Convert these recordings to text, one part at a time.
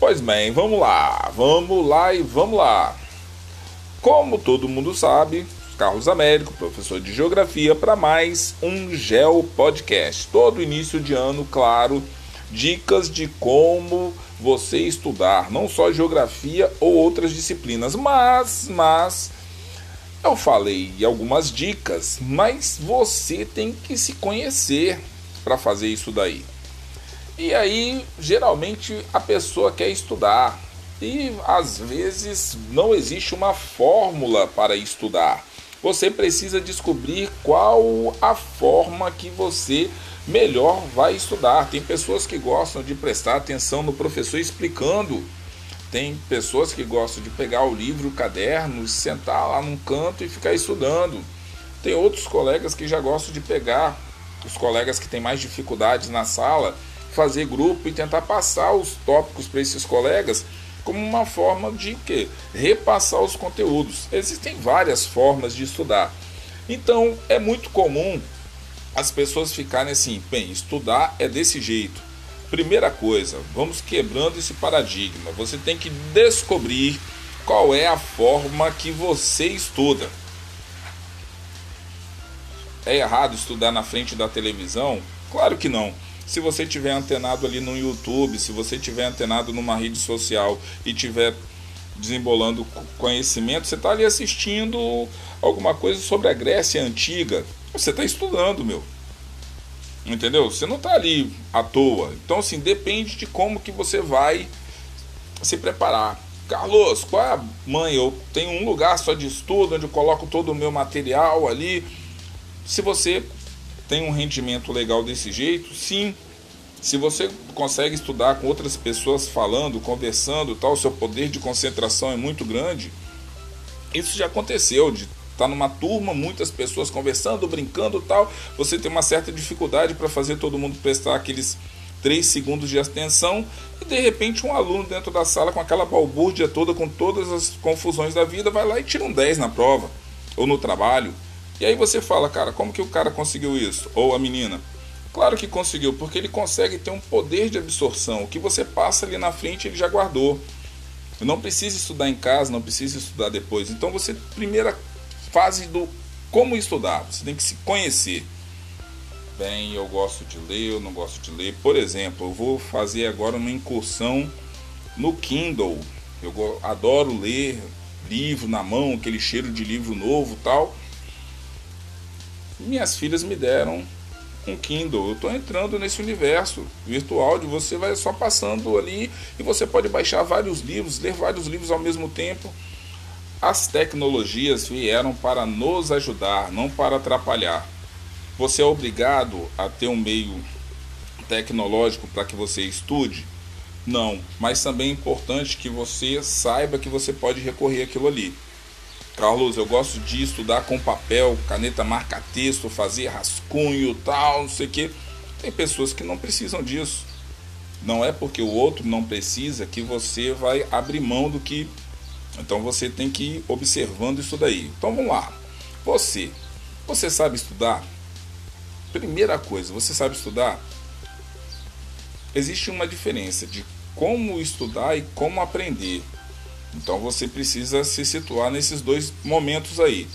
Pois bem, vamos lá, vamos lá e vamos lá. Como todo mundo sabe, Carlos Américo, professor de Geografia, para mais um Geo Podcast. Todo início de ano, claro, dicas de como você estudar, não só Geografia ou outras disciplinas, mas, mas eu falei algumas dicas, mas você tem que se conhecer para fazer isso daí. E aí, geralmente a pessoa quer estudar e às vezes não existe uma fórmula para estudar. Você precisa descobrir qual a forma que você melhor vai estudar. Tem pessoas que gostam de prestar atenção no professor explicando tem pessoas que gostam de pegar o livro, o caderno, sentar lá num canto e ficar estudando. Tem outros colegas que já gostam de pegar os colegas que têm mais dificuldades na sala, fazer grupo e tentar passar os tópicos para esses colegas como uma forma de que repassar os conteúdos. Existem várias formas de estudar. Então é muito comum as pessoas ficarem assim, bem, estudar é desse jeito. Primeira coisa, vamos quebrando esse paradigma. Você tem que descobrir qual é a forma que você estuda. É errado estudar na frente da televisão? Claro que não. Se você tiver antenado ali no YouTube, se você tiver antenado numa rede social e tiver desembolando conhecimento, você está ali assistindo alguma coisa sobre a Grécia antiga. Você está estudando, meu. Entendeu? Você não está ali à toa. Então, assim, depende de como que você vai se preparar. Carlos, qual é a mãe? Eu tenho um lugar só de estudo onde eu coloco todo o meu material ali. Se você tem um rendimento legal desse jeito, sim. Se você consegue estudar com outras pessoas falando, conversando, tal, seu poder de concentração é muito grande. Isso já aconteceu de está numa turma, muitas pessoas conversando, brincando tal, você tem uma certa dificuldade para fazer todo mundo prestar aqueles 3 segundos de atenção e de repente um aluno dentro da sala com aquela balbúrdia toda, com todas as confusões da vida, vai lá e tira um 10 na prova ou no trabalho. E aí você fala, cara, como que o cara conseguiu isso? Ou a menina? Claro que conseguiu, porque ele consegue ter um poder de absorção. O que você passa ali na frente, ele já guardou. Não precisa estudar em casa, não precisa estudar depois. Então você, primeira fase do como estudar. Você tem que se conhecer. Bem, eu gosto de ler, eu não gosto de ler. Por exemplo, eu vou fazer agora uma incursão no Kindle. Eu adoro ler livro na mão, aquele cheiro de livro novo, tal. Minhas filhas me deram um Kindle. Eu estou entrando nesse universo virtual de você vai só passando ali e você pode baixar vários livros, ler vários livros ao mesmo tempo. As tecnologias vieram para nos ajudar, não para atrapalhar. Você é obrigado a ter um meio tecnológico para que você estude? Não, mas também é importante que você saiba que você pode recorrer aquilo ali. Carlos, eu gosto de estudar com papel, caneta marca-texto, fazer rascunho, tal, não sei o que. Tem pessoas que não precisam disso. Não é porque o outro não precisa que você vai abrir mão do que então você tem que ir observando isso daí. Então vamos lá. Você, você sabe estudar? Primeira coisa, você sabe estudar? Existe uma diferença de como estudar e como aprender. Então você precisa se situar nesses dois momentos aí.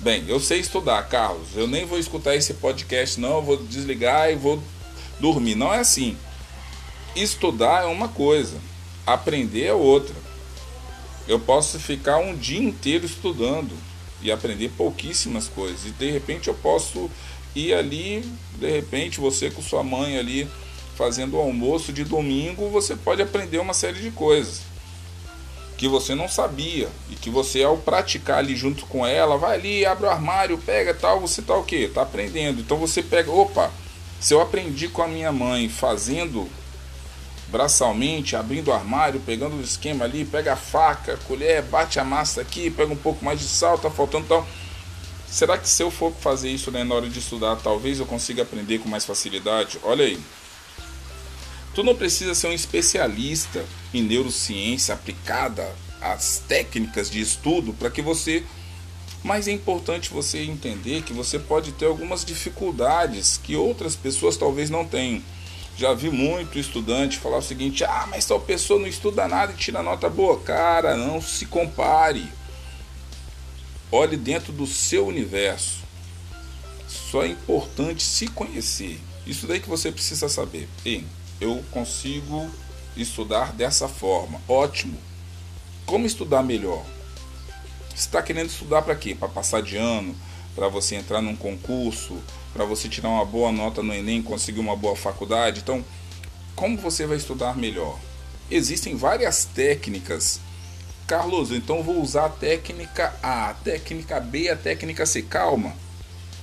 Bem, eu sei estudar, Carlos. Eu nem vou escutar esse podcast, não. Eu vou desligar e vou dormir. Não é assim. Estudar é uma coisa, aprender é outra. Eu posso ficar um dia inteiro estudando e aprender pouquíssimas coisas. E de repente eu posso ir ali, de repente você com sua mãe ali fazendo o almoço de domingo, você pode aprender uma série de coisas que você não sabia e que você ao praticar ali junto com ela, vai ali, abre o armário, pega tal, você tá o quê? Tá aprendendo. Então você pega, opa, se eu aprendi com a minha mãe fazendo braçalmente, abrindo o armário, pegando o esquema ali, pega a faca, colher, bate a massa aqui, pega um pouco mais de sal, tá faltando tal. Será que se eu for fazer isso né, na hora de estudar, talvez eu consiga aprender com mais facilidade? Olha aí. Tu não precisa ser um especialista em neurociência aplicada às técnicas de estudo para que você. Mas é importante você entender que você pode ter algumas dificuldades que outras pessoas talvez não tenham. Já vi muito estudante falar o seguinte: ah, mas tal pessoa não estuda nada e tira nota boa. Cara, não se compare. Olhe dentro do seu universo. Só é importante se conhecer. Isso daí que você precisa saber. Ei, eu consigo estudar dessa forma. Ótimo. Como estudar melhor? Você está querendo estudar para quê? Para passar de ano? Para você entrar num concurso? Para você tirar uma boa nota no Enem, conseguir uma boa faculdade? Então, como você vai estudar melhor? Existem várias técnicas. Carlos, então vou usar a técnica A, a técnica B, a técnica C. Calma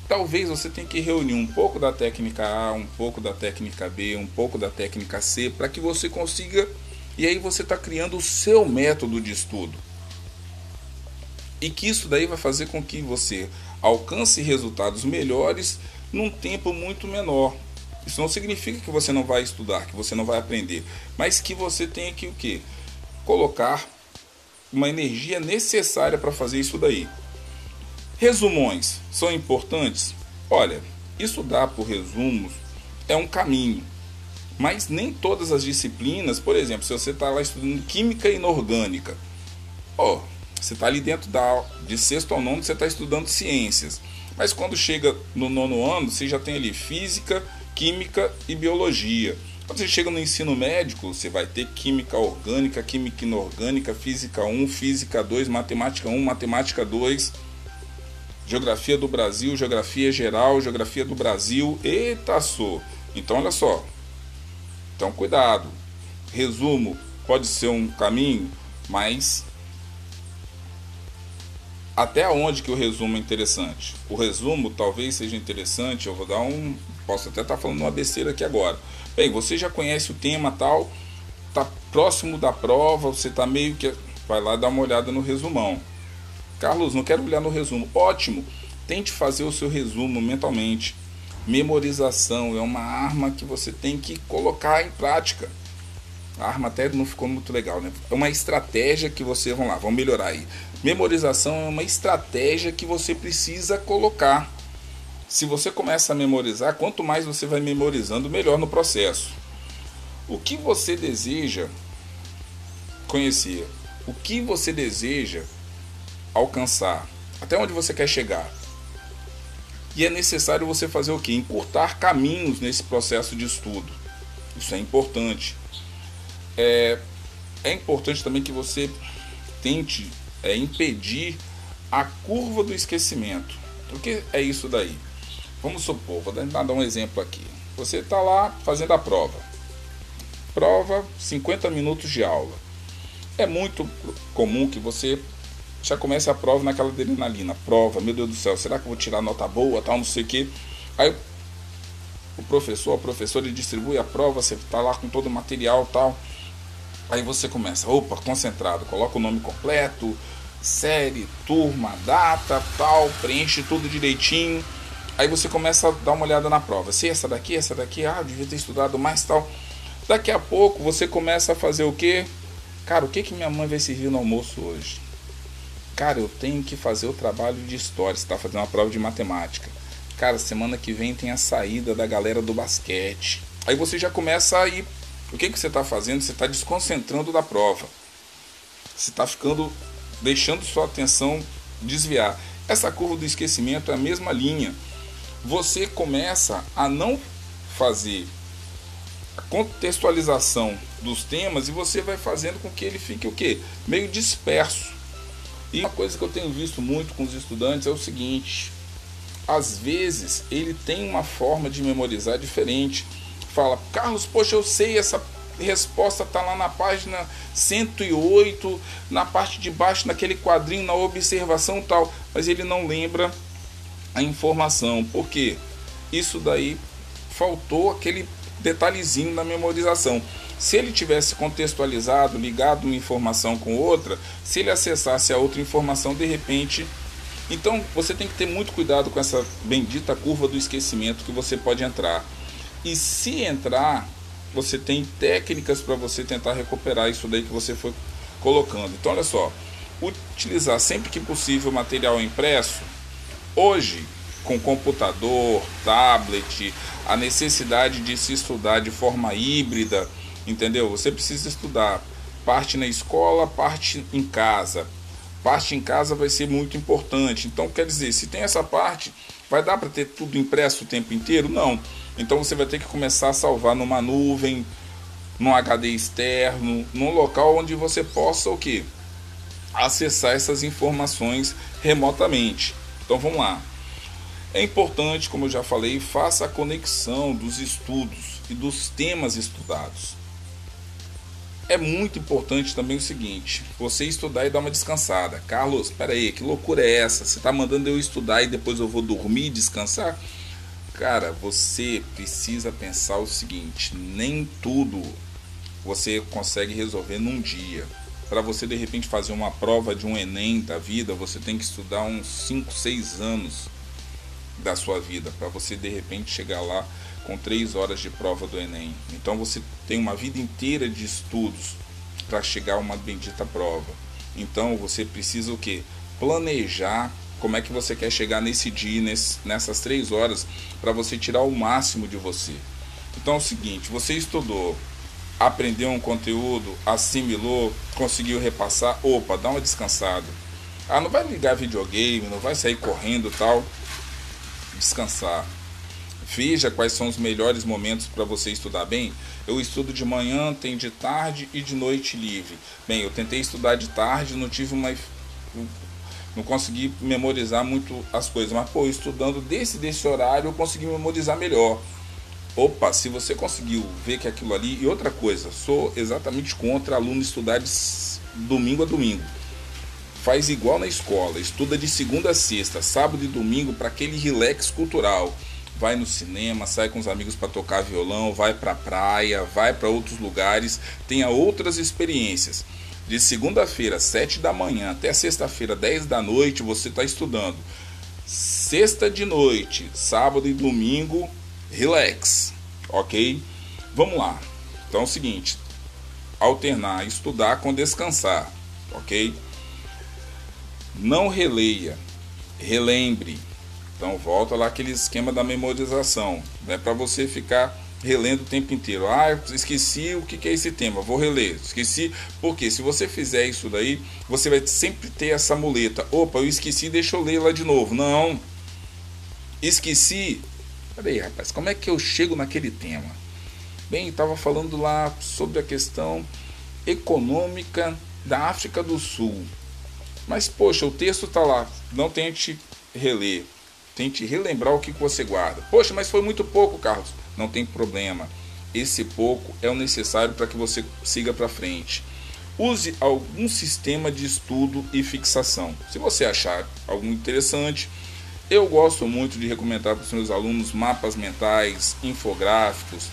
talvez você tenha que reunir um pouco da técnica A, um pouco da técnica B, um pouco da técnica C, para que você consiga. E aí você está criando o seu método de estudo. E que isso daí vai fazer com que você alcance resultados melhores num tempo muito menor. Isso não significa que você não vai estudar, que você não vai aprender, mas que você tenha que o quê? Colocar uma energia necessária para fazer isso daí. Resumões são importantes? Olha, estudar por resumos é um caminho, mas nem todas as disciplinas, por exemplo, se você está lá estudando química inorgânica, ó, você está ali dentro da de sexto ao nono, você está estudando ciências, mas quando chega no nono ano, você já tem ali física, química e biologia. Quando você chega no ensino médico, você vai ter química orgânica, química inorgânica, física 1, física 2, matemática 1, matemática 2 Geografia do Brasil, Geografia Geral, Geografia do Brasil. Eita, sou. Então, olha só. Então, cuidado. Resumo pode ser um caminho, mas até onde que o resumo é interessante? O resumo talvez seja interessante, eu vou dar um, posso até estar tá falando uma besteira aqui agora. Bem, você já conhece o tema tal, tá próximo da prova, você tá meio que vai lá dar uma olhada no resumão. Carlos, não quero olhar no resumo. Ótimo. Tente fazer o seu resumo mentalmente. Memorização é uma arma que você tem que colocar em prática. A arma até não ficou muito legal, né? É uma estratégia que você, vamos lá, vamos melhorar aí. Memorização é uma estratégia que você precisa colocar. Se você começa a memorizar, quanto mais você vai memorizando, melhor no processo. O que você deseja conhecer? O que você deseja alcançar, até onde você quer chegar. E é necessário você fazer o que? Encurtar caminhos nesse processo de estudo. Isso é importante. É, é importante também que você tente é, impedir a curva do esquecimento. O que é isso daí? Vamos supor, vou dar um exemplo aqui. Você está lá fazendo a prova. Prova, 50 minutos de aula. É muito comum que você já começa a prova naquela adrenalina. Prova, meu Deus do céu, será que eu vou tirar nota boa, tal, não sei o quê. Aí o professor, a professora, ele distribui a prova, você está lá com todo o material tal. Aí você começa, opa, concentrado, coloca o nome completo, série, turma, data, tal, preenche tudo direitinho. Aí você começa a dar uma olhada na prova. Se essa daqui, essa daqui, ah, devia ter estudado mais tal. Daqui a pouco você começa a fazer o quê? Cara, o que que minha mãe vai servir no almoço hoje? Cara, eu tenho que fazer o trabalho de história. Você está fazendo uma prova de matemática. Cara, semana que vem tem a saída da galera do basquete. Aí você já começa a ir. O que, que você está fazendo? Você está desconcentrando da prova. Você está ficando. deixando sua atenção desviar. Essa curva do esquecimento é a mesma linha. Você começa a não fazer a contextualização dos temas e você vai fazendo com que ele fique o quê? Meio disperso. E uma coisa que eu tenho visto muito com os estudantes é o seguinte: às vezes ele tem uma forma de memorizar diferente. Fala, Carlos, poxa, eu sei essa resposta está lá na página 108, na parte de baixo, naquele quadrinho, na observação tal, mas ele não lembra a informação. Por quê? Isso daí faltou aquele detalhezinho na memorização. Se ele tivesse contextualizado, ligado uma informação com outra, se ele acessasse a outra informação, de repente. Então você tem que ter muito cuidado com essa bendita curva do esquecimento que você pode entrar. E se entrar, você tem técnicas para você tentar recuperar isso daí que você foi colocando. Então olha só, utilizar sempre que possível material impresso. Hoje, com computador, tablet, a necessidade de se estudar de forma híbrida, entendeu? Você precisa estudar parte na escola, parte em casa. Parte em casa vai ser muito importante. Então, quer dizer, se tem essa parte, vai dar para ter tudo impresso o tempo inteiro? Não. Então você vai ter que começar a salvar numa nuvem, num HD externo, num local onde você possa o que? Acessar essas informações remotamente. Então vamos lá. É importante, como eu já falei, faça a conexão dos estudos e dos temas estudados. É muito importante também o seguinte: você estudar e dar uma descansada. Carlos, espera aí, que loucura é essa? Você está mandando eu estudar e depois eu vou dormir e descansar? Cara, você precisa pensar o seguinte: nem tudo você consegue resolver num dia. Para você de repente fazer uma prova de um Enem da vida, você tem que estudar uns 5, 6 anos da sua vida para você de repente chegar lá com 3 horas de prova do Enem. Então você tem uma vida inteira de estudos para chegar a uma bendita prova. Então você precisa o que? Planejar como é que você quer chegar nesse dia, nesse, nessas três horas, para você tirar o máximo de você. Então é o seguinte: você estudou, aprendeu um conteúdo, assimilou, conseguiu repassar, opa, dá uma descansada. Ah, não vai ligar videogame, não vai sair correndo tal. Descansar. Veja quais são os melhores momentos para você estudar bem. Eu estudo de manhã, tem de tarde e de noite livre. Bem, eu tentei estudar de tarde, não tive uma não consegui memorizar muito as coisas, mas pô, estudando desse desse horário eu consegui memorizar melhor. Opa, se você conseguiu ver que aquilo ali. E outra coisa, sou exatamente contra aluno estudar de domingo a domingo. Faz igual na escola, estuda de segunda a sexta, sábado e domingo para aquele relax cultural. Vai no cinema, sai com os amigos para tocar violão, vai para praia, vai para outros lugares, tenha outras experiências de segunda-feira, 7 da manhã, até sexta-feira, 10 da noite, você está estudando. Sexta de noite, sábado e domingo, relax, ok? Vamos lá. Então é o seguinte: alternar estudar com descansar, ok? Não releia, relembre. Então volta lá aquele esquema da memorização, não é para você ficar relendo o tempo inteiro. Ah, esqueci o que é esse tema, vou reler. Esqueci, porque se você fizer isso daí, você vai sempre ter essa muleta. Opa, eu esqueci, deixa eu ler lá de novo. Não. Esqueci. Peraí, rapaz, como é que eu chego naquele tema? Bem, estava falando lá sobre a questão econômica da África do Sul. Mas, poxa, o texto está lá. Não tente reler. Tente relembrar o que você guarda. Poxa, mas foi muito pouco, Carlos não tem problema. Esse pouco é o necessário para que você siga para frente. Use algum sistema de estudo e fixação. Se você achar algo interessante, eu gosto muito de recomendar para os meus alunos mapas mentais, infográficos,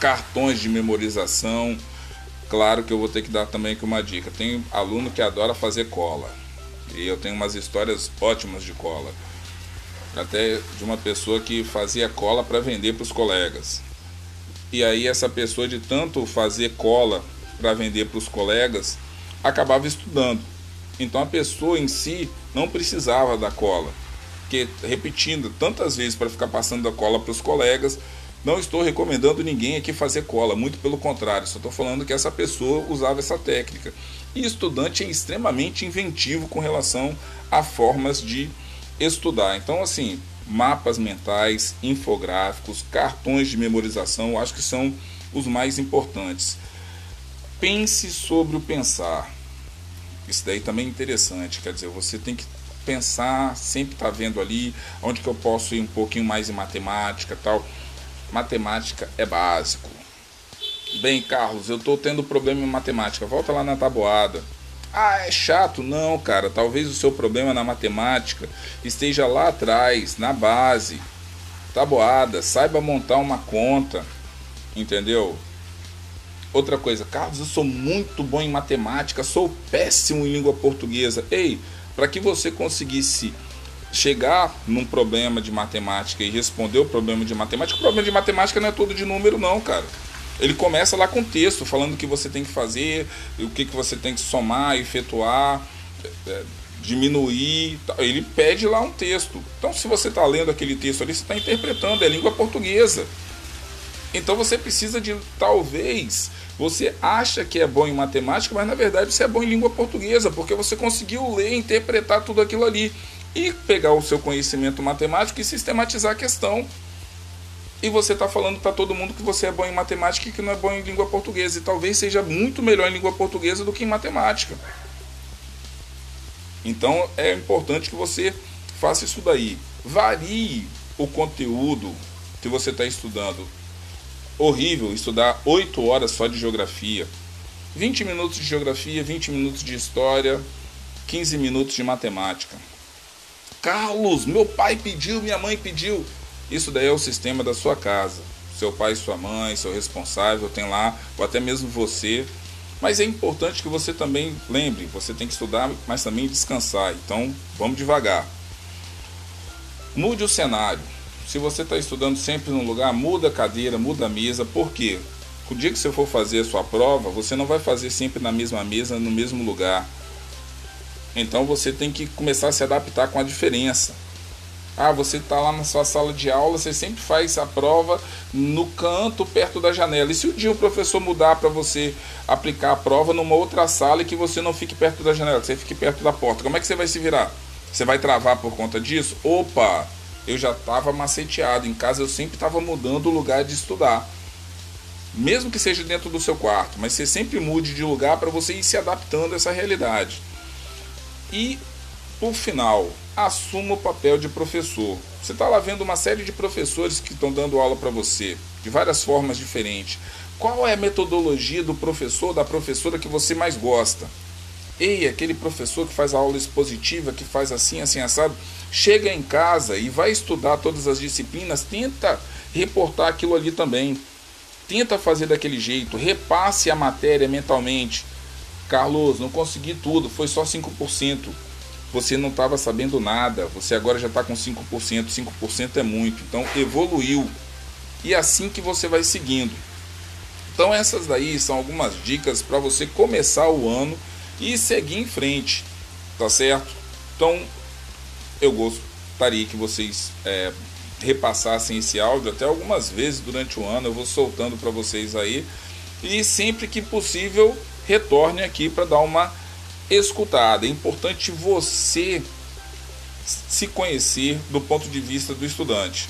cartões de memorização. Claro que eu vou ter que dar também aqui uma dica. Tem aluno que adora fazer cola. E eu tenho umas histórias ótimas de cola até de uma pessoa que fazia cola para vender para os colegas. E aí essa pessoa de tanto fazer cola para vender para os colegas, acabava estudando. Então a pessoa em si não precisava da cola. Porque repetindo tantas vezes para ficar passando a cola para os colegas, não estou recomendando ninguém aqui fazer cola, muito pelo contrário, só estou falando que essa pessoa usava essa técnica. E estudante é extremamente inventivo com relação a formas de estudar. Então, assim, mapas mentais, infográficos, cartões de memorização, acho que são os mais importantes. Pense sobre o pensar. Isso daí também é interessante, quer dizer, você tem que pensar, sempre está vendo ali onde que eu posso ir um pouquinho mais em matemática tal. Matemática é básico. Bem, Carlos, eu estou tendo problema em matemática. Volta lá na tabuada ah, é chato. Não, cara. Talvez o seu problema na matemática esteja lá atrás, na base. Tabuada. Saiba montar uma conta. Entendeu? Outra coisa, Carlos, eu sou muito bom em matemática, sou péssimo em língua portuguesa. Ei, para que você conseguisse chegar num problema de matemática e responder o problema de matemática, o problema de matemática não é todo de número, não, cara. Ele começa lá com texto, falando o que você tem que fazer, o que, que você tem que somar, efetuar, é, diminuir. Ele pede lá um texto. Então, se você está lendo aquele texto ali, você está interpretando, é língua portuguesa. Então, você precisa de, talvez, você acha que é bom em matemática, mas na verdade você é bom em língua portuguesa, porque você conseguiu ler e interpretar tudo aquilo ali. E pegar o seu conhecimento matemático e sistematizar a questão. E você está falando para todo mundo que você é bom em matemática e que não é bom em língua portuguesa. E talvez seja muito melhor em língua portuguesa do que em matemática. Então é importante que você faça isso daí. Varie o conteúdo que você está estudando. Horrível estudar 8 horas só de geografia. 20 minutos de geografia, 20 minutos de história, 15 minutos de matemática. Carlos, meu pai pediu, minha mãe pediu. Isso daí é o sistema da sua casa. Seu pai, sua mãe, seu responsável tem lá, ou até mesmo você mas é importante que você também lembre, você tem que estudar, mas também descansar. Então, vamos devagar. Mude o cenário. Se você está estudando sempre num lugar, muda a cadeira, muda a mesa. Por quê? O dia que você for fazer a sua prova, você não vai fazer sempre na mesma mesa, no mesmo lugar. Então você tem que começar a se adaptar com a diferença. Ah, você está lá na sua sala de aula, você sempre faz a prova no canto perto da janela. E se o dia o professor mudar para você aplicar a prova numa outra sala e que você não fique perto da janela, que você fique perto da porta, como é que você vai se virar? Você vai travar por conta disso? Opa, eu já estava maceteado. Em casa eu sempre estava mudando o lugar de estudar. Mesmo que seja dentro do seu quarto, mas você sempre mude de lugar para você ir se adaptando a essa realidade. E por final, assuma o papel de professor. Você está lá vendo uma série de professores que estão dando aula para você, de várias formas diferentes. Qual é a metodologia do professor, da professora que você mais gosta? Ei, aquele professor que faz a aula expositiva, que faz assim, assim, assado, chega em casa e vai estudar todas as disciplinas, tenta reportar aquilo ali também. Tenta fazer daquele jeito, repasse a matéria mentalmente. Carlos, não consegui tudo, foi só 5% você não estava sabendo nada, você agora já está com 5%, 5% é muito, então evoluiu. E é assim que você vai seguindo. Então essas daí são algumas dicas para você começar o ano e seguir em frente, tá certo? Então eu gostaria que vocês é, repassassem esse áudio até algumas vezes durante o ano, eu vou soltando para vocês aí e sempre que possível retorne aqui para dar uma escutada. É importante você se conhecer do ponto de vista do estudante.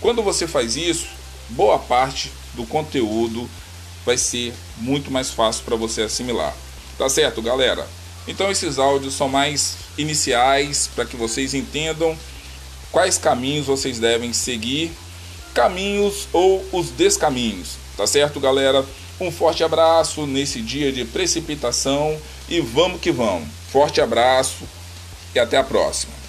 Quando você faz isso, boa parte do conteúdo vai ser muito mais fácil para você assimilar. Tá certo, galera? Então esses áudios são mais iniciais para que vocês entendam quais caminhos vocês devem seguir, caminhos ou os descaminhos. Tá certo, galera? Um forte abraço nesse dia de precipitação e vamos que vamos. Forte abraço e até a próxima.